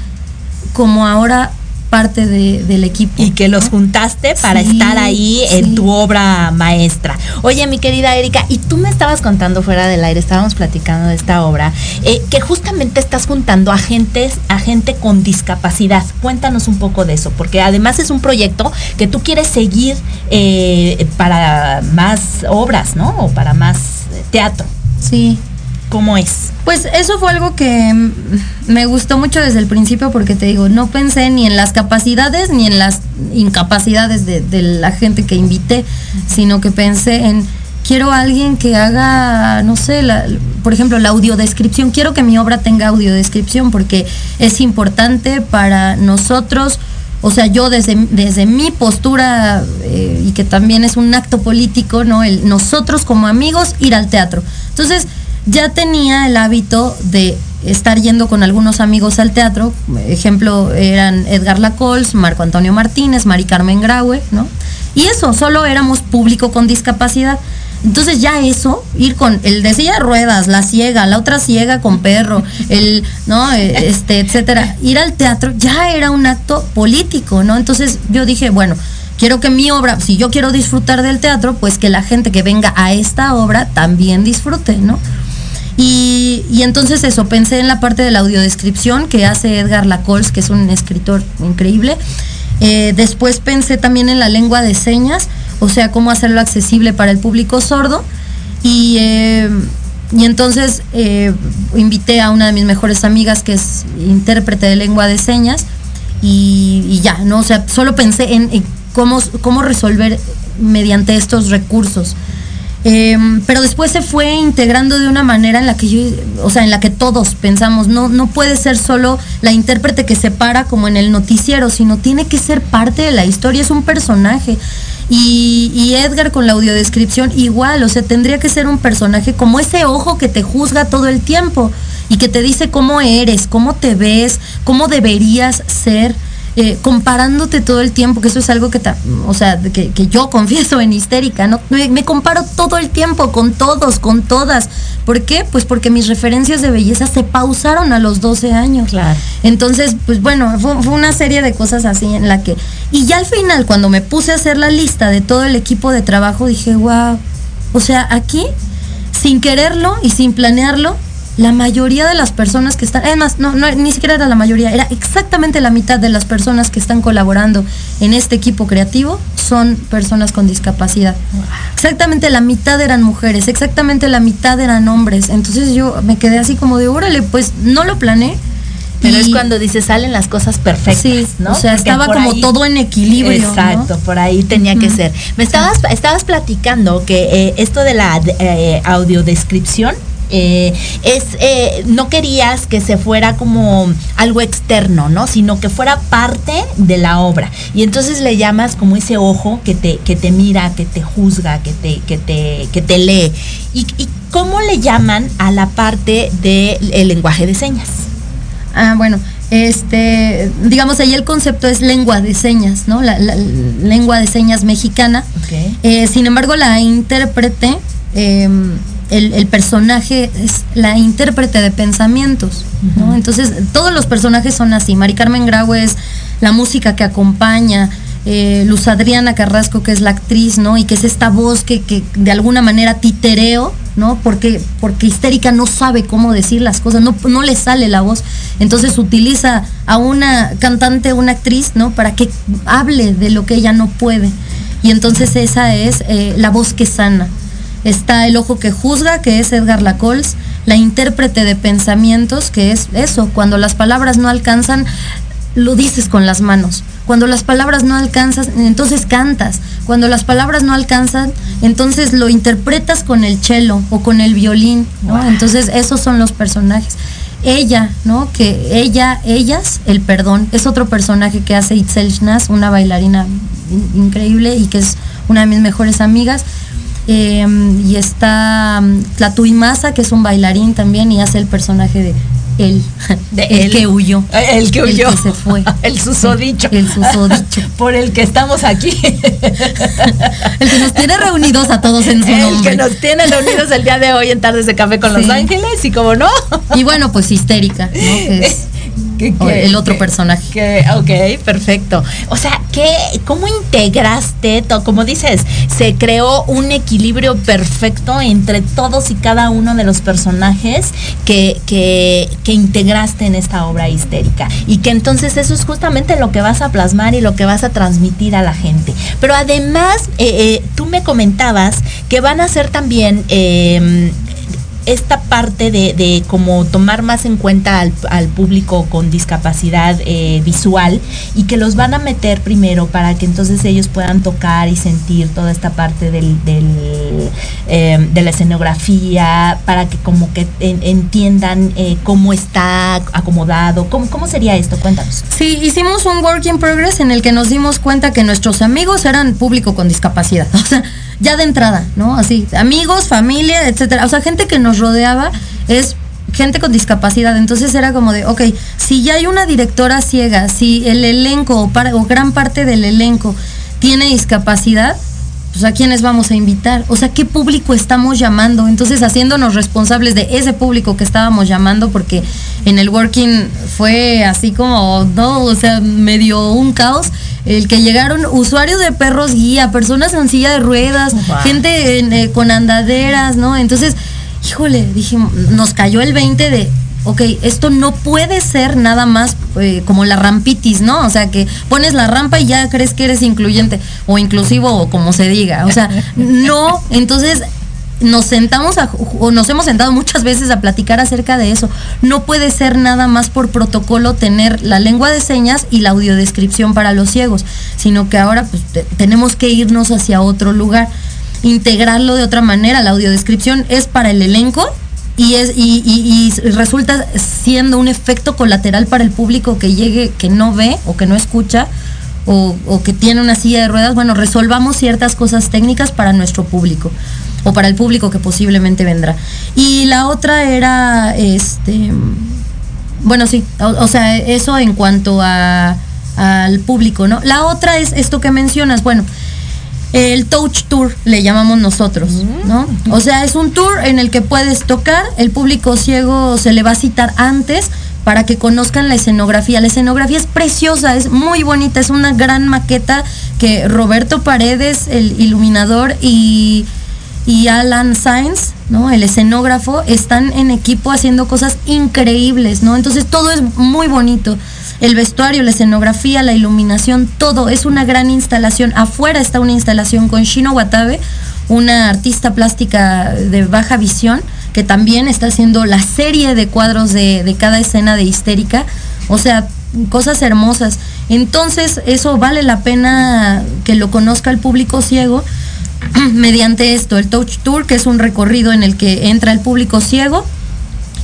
como ahora parte del equipo. Y que los juntaste para estar ahí en tu obra maestra. Oye, mi querida Erika, y tú me estabas contando fuera del aire, estábamos platicando de esta obra, eh, que justamente estás juntando a, gentes, a gente con discapacidad. Cuéntanos un poco de eso, porque además es un proyecto que tú quieres seguir eh, para más obras, ¿no? O para más eh, teatro. Sí, ¿Cómo es? Pues eso fue algo que me gustó mucho desde el principio porque te digo, no pensé ni en las capacidades ni en las incapacidades de, la gente que invité, sino que pensé en quiero a alguien que haga, no sé, por ejemplo, la audiodescripción. Quiero que mi obra tenga audiodescripción porque es importante para nosotros. O sea, yo desde, desde mi postura, eh, y que también es un acto político, ¿no? El, nosotros como amigos ir al teatro. Entonces, ya tenía el hábito de estar yendo con algunos amigos al teatro. Ejemplo, eran Edgar Lacols, Marco Antonio Martínez, Mari Carmen Graue, ¿no? Y eso, solo éramos público con discapacidad. Entonces ya eso, ir con el de silla ruedas, la ciega, la otra ciega con perro, el, ¿no? E, este, etcétera. Ir al teatro ya era un acto político, ¿no? Entonces yo dije, bueno, quiero que mi obra, si yo quiero disfrutar del teatro, pues que la gente que venga a esta obra también disfrute, ¿no? Y, entonces eso, pensé en la parte de la audiodescripción que hace Edgar Lacols, que es un escritor increíble. Eh, después pensé también en la lengua de señas, o sea, cómo hacerlo accesible para el público sordo. Y, eh, y entonces eh, invité a una de mis mejores amigas que es intérprete de lengua de señas y, ya, ¿no? O sea, solo pensé en, en cómo, cómo resolver mediante estos recursos. Em, pero después se fue integrando de una manera en la que yo, o sea, en la que todos pensamos, no, no puede ser solo la intérprete que se para como en el noticiero, sino tiene que ser parte de la historia, es un personaje. Y, y, Edgar con la audiodescripción igual, o sea, tendría que ser un personaje como ese ojo que te juzga todo el tiempo y que te dice cómo eres, cómo te ves, cómo deberías ser. Eh, comparándote todo el tiempo, que eso es algo que, o sea, que, yo confieso en histérica, ¿no? Me, comparo todo el tiempo con todos, con todas. ¿Por qué? Pues porque mis referencias de belleza se pausaron a los 12 años. Claro. Entonces, pues bueno, fue, una serie de cosas así en la que... Y ya al final, cuando me puse a hacer la lista de todo el equipo de trabajo, dije, wow, o sea, aquí, sin quererlo y sin planearlo, la mayoría de las personas que están, además, no, no, ni siquiera era la mayoría, era exactamente la mitad de las personas que están colaborando en este equipo creativo son personas con discapacidad. Exactamente la mitad eran mujeres, exactamente la mitad eran hombres. Entonces yo me quedé así como de, órale, pues no lo planeé. Pero es cuando dice salen las cosas perfectas, ¿no? O sea, estaba como todo en equilibrio. Exacto, por ahí tenía que ser. Me estabas, estabas platicando que eh, esto de la eh, audiodescripción eh, es, eh, no querías que se fuera como algo externo, ¿no? Sino que fuera parte de la obra. Y entonces le llamas como ese ojo que te, que te mira, que te juzga, que te, que te, que te lee. ¿Y, cómo le llaman a la parte del lenguaje de señas? Ah, bueno, este, digamos, ahí el concepto es lengua de señas, ¿no? La, lengua de señas mexicana. Eh, sin embargo, la intérprete el, personaje es la intérprete de pensamientos, ¿no? Entonces, todos los personajes son así. Mari Carmen Grau es la música que acompaña, eh, Luz Adriana Carrasco, que es la actriz, ¿no? Y que es esta voz que, que, de alguna manera titereo, ¿no? Porque, porque histérica no sabe cómo decir las cosas, no, no le sale la voz. Entonces utiliza a una cantante, una actriz, ¿no? Para que hable de lo que ella no puede. Y entonces esa es eh, la voz que sana. Está el ojo que juzga, que es Edgar Lacols, la intérprete de pensamientos, que es eso, cuando las palabras no alcanzan, lo dices con las manos. Cuando las palabras no alcanzan, entonces cantas. Cuando las palabras no alcanzan, entonces lo interpretas con el cello o con el violín, Entonces esos son los personajes. Ella, ¿no? Que ella, ellas, el perdón, es otro personaje que hace Itzel Schnass, una bailarina increíble y que es una de mis mejores amigas. Em, y está um, Tlatui Masa, que es un bailarín también y hace el personaje de él, de el que huyó. El que huyó. El que se fue. El susodicho. El susodicho. Por el que estamos aquí. el que nos tiene reunidos a todos en su nombre. El que nos tiene reunidos el día de hoy en Tardes de Café con Los Ángeles y como no. Y bueno, pues histérica, ¿no? Que es el otro personaje. Que, ok, perfecto. O sea, ¿qué, ¿cómo integraste, todo? como dices, se creó un equilibrio perfecto entre todos y cada uno de los personajes que, que, que integraste en esta obra histérica? Y que entonces eso es justamente lo que vas a plasmar y lo que vas a transmitir a la gente. Pero además, eh, eh, tú me comentabas que van a ser también... Eh, esta parte de, de, como tomar más en cuenta al, público con discapacidad eh, visual y que los van a meter primero para que entonces ellos puedan tocar y sentir toda esta parte del, eh, de la escenografía, para que como que entiendan eh, cómo está acomodado, ¿Cómo, ¿cómo sería esto? Cuéntanos. Sí, hicimos un work in progress en el que nos dimos cuenta que nuestros amigos eran público con discapacidad. O sea, ya de entrada, ¿no? Así, amigos, familia, etcétera. O sea, gente que nos rodeaba es gente con discapacidad. Entonces era como de, ok, si ya hay una directora ciega, si el elenco o, gran parte del elenco tiene discapacidad, pues a quiénes vamos a invitar, o sea, qué público estamos llamando, entonces haciéndonos responsables de ese público que estábamos llamando, porque en el working fue así como, no, o sea, medio un caos, el que llegaron usuarios de perros guía, personas en silla de ruedas, gente eh, con andaderas, ¿no? Entonces, híjole, dijimos, nos cayó el 20 de, ok, esto no puede ser nada más eh, como la rampitis, ¿no? O sea, que pones la rampa y ya crees que eres incluyente o inclusivo o como se diga. O sea, no, entonces nos sentamos o nos hemos sentado muchas veces a platicar acerca de eso. No puede ser nada más por protocolo tener la lengua de señas y la audiodescripción para los ciegos, sino que ahora pues tenemos que irnos hacia otro lugar, integrarlo de otra manera. La audiodescripción es para el elenco y es y, resulta siendo un efecto colateral para el público que llegue que no ve o que no escucha o, o, que tiene una silla de ruedas bueno resolvamos ciertas cosas técnicas para nuestro público o para el público que posiblemente vendrá. Y la otra era, este, bueno, sí, o, sea, eso en cuanto a, al público, ¿no? La otra es esto que mencionas, bueno, el touch tour le llamamos nosotros, ¿no? O sea, es un tour en el que puedes tocar, el público ciego se le va a citar antes para que conozcan la escenografía. La escenografía es preciosa, es muy bonita, es una gran maqueta que Roberto Paredes, el iluminador, y y Alan Sainz, ¿no? El escenógrafo, están en equipo haciendo cosas increíbles, ¿no? Entonces todo es muy bonito. El vestuario, la escenografía, la iluminación, todo es una gran instalación. Afuera está una instalación con Shino Watabe, una artista plástica de baja visión, que también está haciendo la serie de cuadros de, de cada escena de histérica. O sea, cosas hermosas. Entonces, eso vale la pena que lo conozca el público ciego mediante esto, el Touch Tour, que es un recorrido en el que entra el público ciego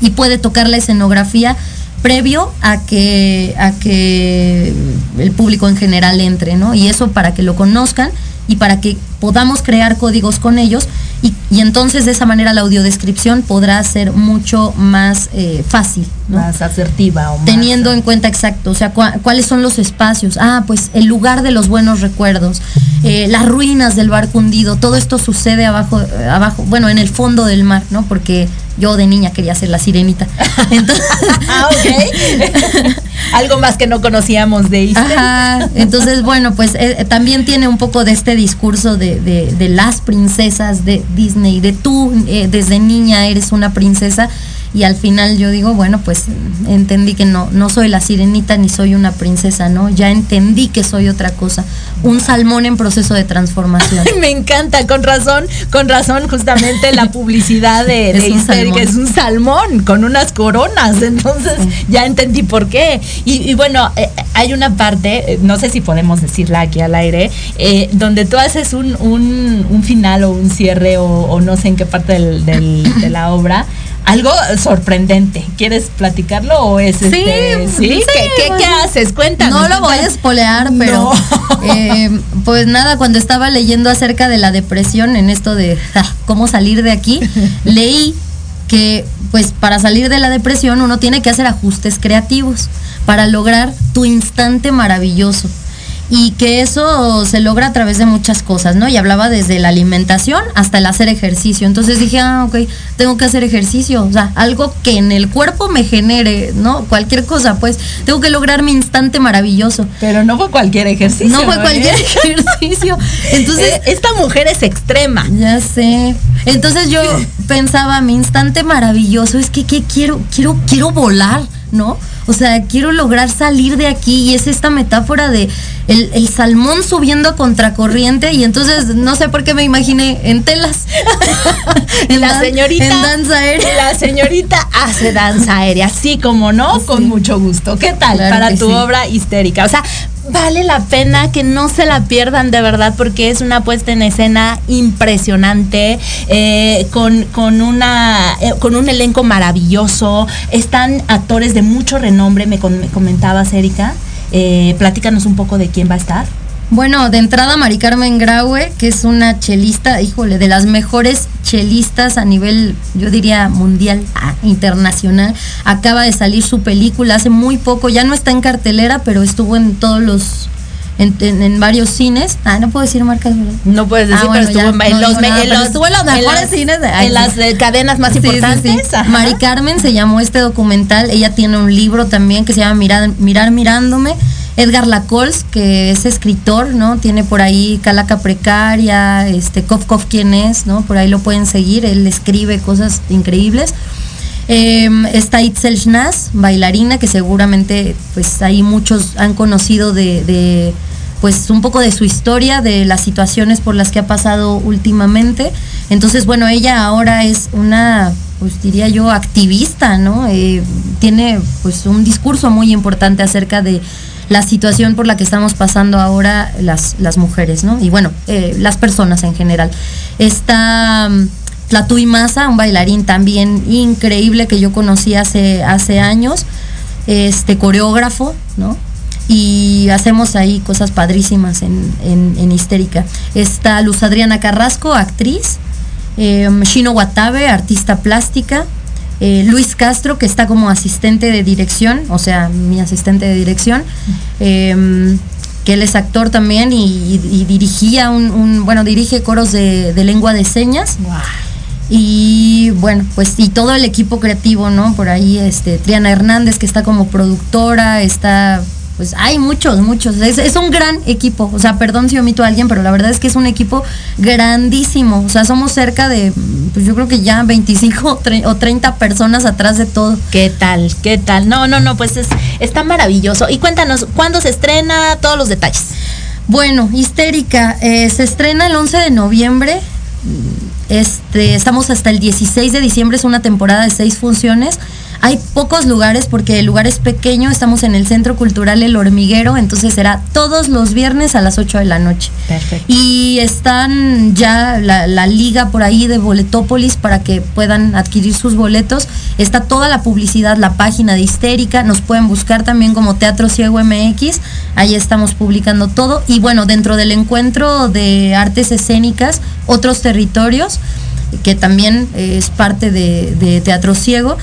y puede tocar la escenografía previo a que, a que el público en general entre, ¿no? Y eso para que lo conozcan y para que podamos crear códigos con ellos y, y entonces de esa manera la audiodescripción podrá ser mucho más eh, fácil. Más asertiva o más, Teniendo en cuenta exacto, o sea, cua- cuáles son los espacios. Ah, pues el lugar de los buenos recuerdos, eh, las ruinas del barco hundido, todo esto sucede abajo, eh, abajo, bueno, en el fondo del mar, ¿no? Porque yo de niña quería ser la sirenita. Entonces, Ah, ok. Algo más que no conocíamos de histérica. Ajá, entonces bueno, pues eh, también tiene un poco de este discurso de, de- de las princesas de Disney, de tú eh, desde niña eres una princesa y al final yo digo, bueno, pues entendí que no, no soy la sirenita ni soy una princesa, ¿no? Ya entendí que soy otra cosa, un salmón en proceso de transformación. Me encanta, con razón, con razón, justamente la publicidad de, Es de un histérica salmón. es un salmón con unas coronas, entonces ya entendí por qué. Y, y bueno, eh, hay una parte, eh, no sé si podemos decirla aquí al aire, eh, donde tú haces un, un- un final o un cierre o, o no sé en qué parte del- del- de la obra. Algo sorprendente. ¿Quieres platicarlo o es este? ¿Sí? sí, ¿Qué, qué- qué haces? Cuéntanos. No lo voy a espolear, pero eh, pues nada, cuando estaba leyendo acerca de la depresión, en esto de ja, cómo salir de aquí, leí que pues para salir de la depresión uno tiene que hacer ajustes creativos para lograr tu instante maravilloso. Y que eso se logra a través de muchas cosas, ¿no? Y hablaba desde la alimentación hasta el hacer ejercicio. Entonces dije, ah, ok, tengo que hacer ejercicio. O sea, algo que en el cuerpo me genere, ¿no? Cualquier cosa, pues. Tengo que lograr mi instante maravilloso. Pero no fue cualquier ejercicio. No fue ¿eh? cualquier ejercicio. Entonces, Eh, esta mujer es extrema. ya sé. Entonces yo pensaba, mi instante maravilloso es que, que quiero, quiero, quiero volar, ¿no? O sea, quiero lograr salir de aquí y es esta metáfora de el, el salmón subiendo a contracorriente y entonces no sé por qué me imaginé en telas. en la dan- señorita En danza aérea. La señorita hace danza aérea, sí como no, con mucho gusto. ¿Qué tal Claro para tu sí. obra histérica? O sea, vale la pena que no se la pierdan de verdad porque es una puesta en escena impresionante eh, con, con una eh, con un elenco maravilloso. Están actores de mucho renombre, me, me comentabas, Erika. Eh, platícanos un poco de quién va a estar. Bueno, de entrada Mari Carmen Graue, que es una chelista, híjole, de las mejores chelistas a nivel, yo diría, mundial, ah, internacional. Acaba de salir su película hace muy poco, ya no está en cartelera, pero estuvo en todos los, en, en- en varios cines. Ah, no puedo decir marcas, ¿verdad? No puedes decir, Ah, bueno, pero estuvo ya, en, no los, nada, en los- estuvo en los mejores las- cines de- en las eh, cadenas más Sí, importantes. sí. Mari Carmen se llamó este documental. Ella tiene un libro también que se llama Mirar, Mirar Mirándome. Edgar Lacols, que es escritor, ¿no? Tiene por ahí Calaca Precaria, este Kof Kof quién es, ¿no? Por ahí lo pueden seguir. Él escribe cosas increíbles. Eh, está Itzel Schnaz, bailarina, que seguramente pues ahí muchos han conocido de, de, pues un poco de su historia, de las situaciones por las que ha pasado últimamente. Entonces, bueno, ella ahora es una, pues diría yo, activista, ¿no? Eh, tiene pues un discurso muy importante acerca de la situación por la que estamos pasando ahora las, las mujeres, ¿no? Y bueno, eh, las personas en general. Está mm, Tlatui Massa, un bailarín también increíble que yo conocí hace, hace años, este coreógrafo, ¿no? Y hacemos ahí cosas padrísimas en, en- en Histérica. Está Luz Adriana Carrasco, actriz, eh, Shino Watabe, artista plástica, eh, Luis Castro, que está como asistente de dirección, o sea, mi asistente de dirección, eh, que él es actor también y, y- y dirigía un, un- bueno, dirige coros de, de lengua de señas. Y bueno, pues y todo el equipo creativo, ¿no? Por ahí, este, Triana Hernández, que está como productora, está, pues hay muchos, muchos. Es, es un gran equipo. O sea, perdón si omito a alguien, pero la verdad es que es un equipo grandísimo. O sea, somos cerca de, pues yo creo que ya 25 o tre- o 30 personas atrás de todo. ¿Qué tal? ¿Qué tal? No, no, no, pues es, está maravilloso. Y cuéntanos, ¿cuándo se estrena? Todos los detalles. Bueno, Histérica, eh, se estrena el 11 de noviembre. Este, estamos hasta el 16 de diciembre, es una temporada de seis funciones. Hay pocos lugares porque el lugar es pequeño, estamos en el Centro Cultural El Hormiguero, entonces será todos los viernes a las 8 de la noche. Perfecto. Y están ya la, la liga por ahí de Boletópolis para que puedan adquirir sus boletos. Está toda la publicidad, la página de Histérica, nos pueden buscar también como Teatro Ciego MX, ahí estamos publicando todo. Y bueno, dentro del encuentro de artes escénicas, otros territorios, que también es parte de, de Teatro Ciego,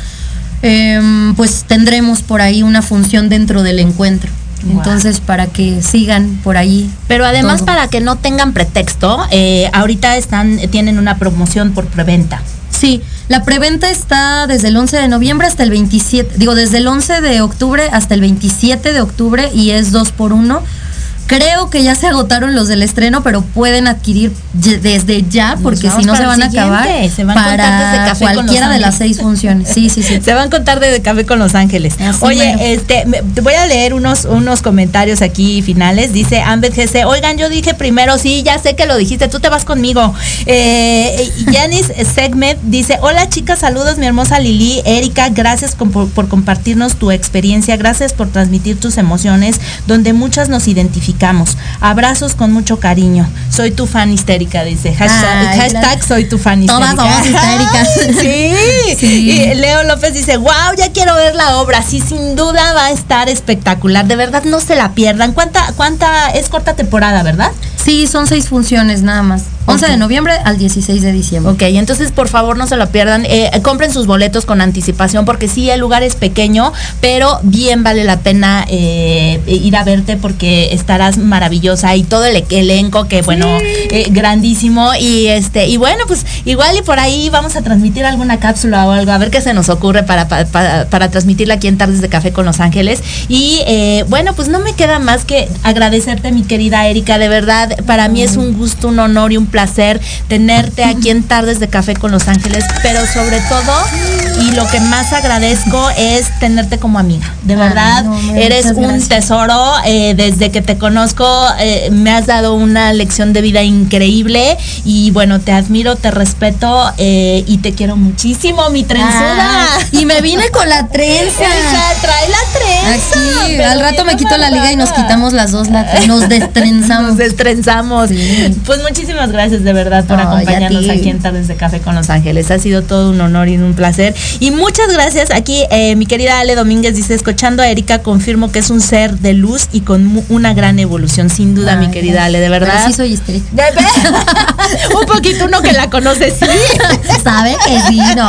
em, pues tendremos por ahí una función dentro del encuentro. Wow. Entonces, para que sigan por ahí. Pero además todo. para que no tengan pretexto, eh, ahorita están tienen una promoción por preventa. Sí, la preventa está desde el 11 de noviembre hasta el 27, digo, desde el 11 de octubre hasta el 27 de octubre y es dos por uno. Creo que ya se agotaron los del estreno, pero pueden adquirir desde ya, porque si no se van a acabar se van a contar para desde Café cualquiera de las seis funciones. Sí, sí, sí. Se van a contar de Café con Los Ángeles. Así Oye, este, me- voy a leer unos, unos comentarios aquí finales. Dice Ambed GC, oigan, yo dije primero, sí, ya sé que lo dijiste, tú te vas conmigo. Eh, Yanis Segmet dice, hola chicas, saludos, mi hermosa Lili, Erika, gracias con- por, por compartirnos tu experiencia, gracias por transmitir tus emociones, donde muchas nos identificamos. Abrazos con mucho cariño. Soy tu fan histérica, dice. Hashtag, Ay, hashtag gracias. soy tu fan histérica. Todas somos histéricas. sí. Sí. Y Leo López dice, wow, ya quiero ver la obra. Sí, sin duda va a estar espectacular. De verdad, no se la pierdan. ¿Cuánta, cuánta es corta temporada, verdad? Sí, son seis funciones nada más. 11 de noviembre al 16 de diciembre. Ok, entonces por favor no se la pierdan. Eh, compren sus boletos con anticipación porque sí, el lugar es pequeño, pero bien vale la pena eh, ir a verte porque estarás maravillosa y todo el elenco que bueno, eh, grandísimo y este y bueno pues igual y por ahí vamos a transmitir alguna cápsula o algo a ver qué se nos ocurre para para, transmitirla aquí en Tardes de Café con Los Ángeles y eh, bueno pues no me queda más que agradecerte mi querida Erika de verdad para mí es un gusto un honor y un placer tenerte aquí en Tardes de Café con Los Ángeles, pero sobre todo, y lo que más agradezco es tenerte como amiga. De verdad, no, eres un gracias. tesoro. eh, desde que te conozco, eh, me has dado una lección de vida increíble. Y bueno, te admiro, te respeto eh, y te quiero muchísimo, mi trenzuda. Ah, y me vine con la trenza. Esa, trae la trenza. Aquí, al rato me quito la liga y nos quitamos las dos, la- nos destrenzamos. Nos destrenzamos. Sí. Pues muchísimas gracias de verdad por acompañarnos aquí en Tardes de Café con Los Ángeles. Ha sido todo un honor y un placer. Y muchas gracias. Aquí eh, mi querida Ale Domínguez dice, escuchando a Erika, confirmo que es un ser de luz y con una gran evolución. Sin duda, mi querida gracias. Ale, de verdad. Pero sí soy histérica. Un poquito uno que la conoce, sí. ¿Sabe que sí? No.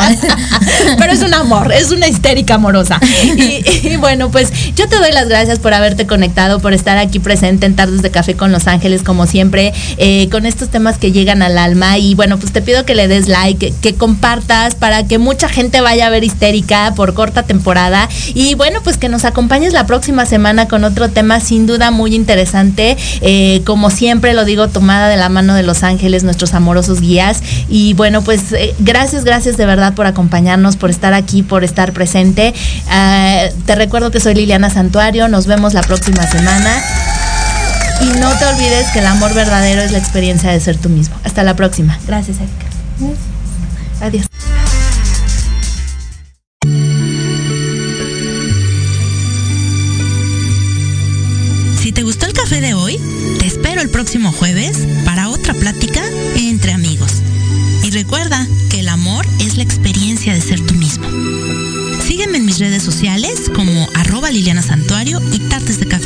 Pero es un amor, es una histérica amorosa. Y, y bueno, pues yo te doy las gracias por haberte conectado, por estar aquí presente en Tardes de Café con Los Ángeles, como siempre, eh, con estos temas que llegan al alma. Y bueno, pues te pido que le des like, que, compartas para que mucha gente vaya a ver histérica por corta temporada. Y bueno, pues que nos acompañes la próxima semana con otro tema sin duda muy interesante. Eh, como siempre lo digo, tomada de la mano de Los Ángeles, nuestros amorosos guías. Y bueno, pues eh, gracias, gracias de verdad por acompañarnos, por estar aquí, por estar presente. Ah, te recuerdo que soy Liliana Santuario, nos vemos la próxima semana. Y no te olvides que el amor verdadero es la experiencia de ser tú mismo. Hasta la próxima. Gracias, Erika. Adiós. Si te gustó el café de hoy, te espero el próximo jueves para otra plática entre amigos. Y recuerda que el amor es la experiencia de ser tú mismo. Sígueme en mis redes sociales como arroba Liliana Santuario y Tartes de Café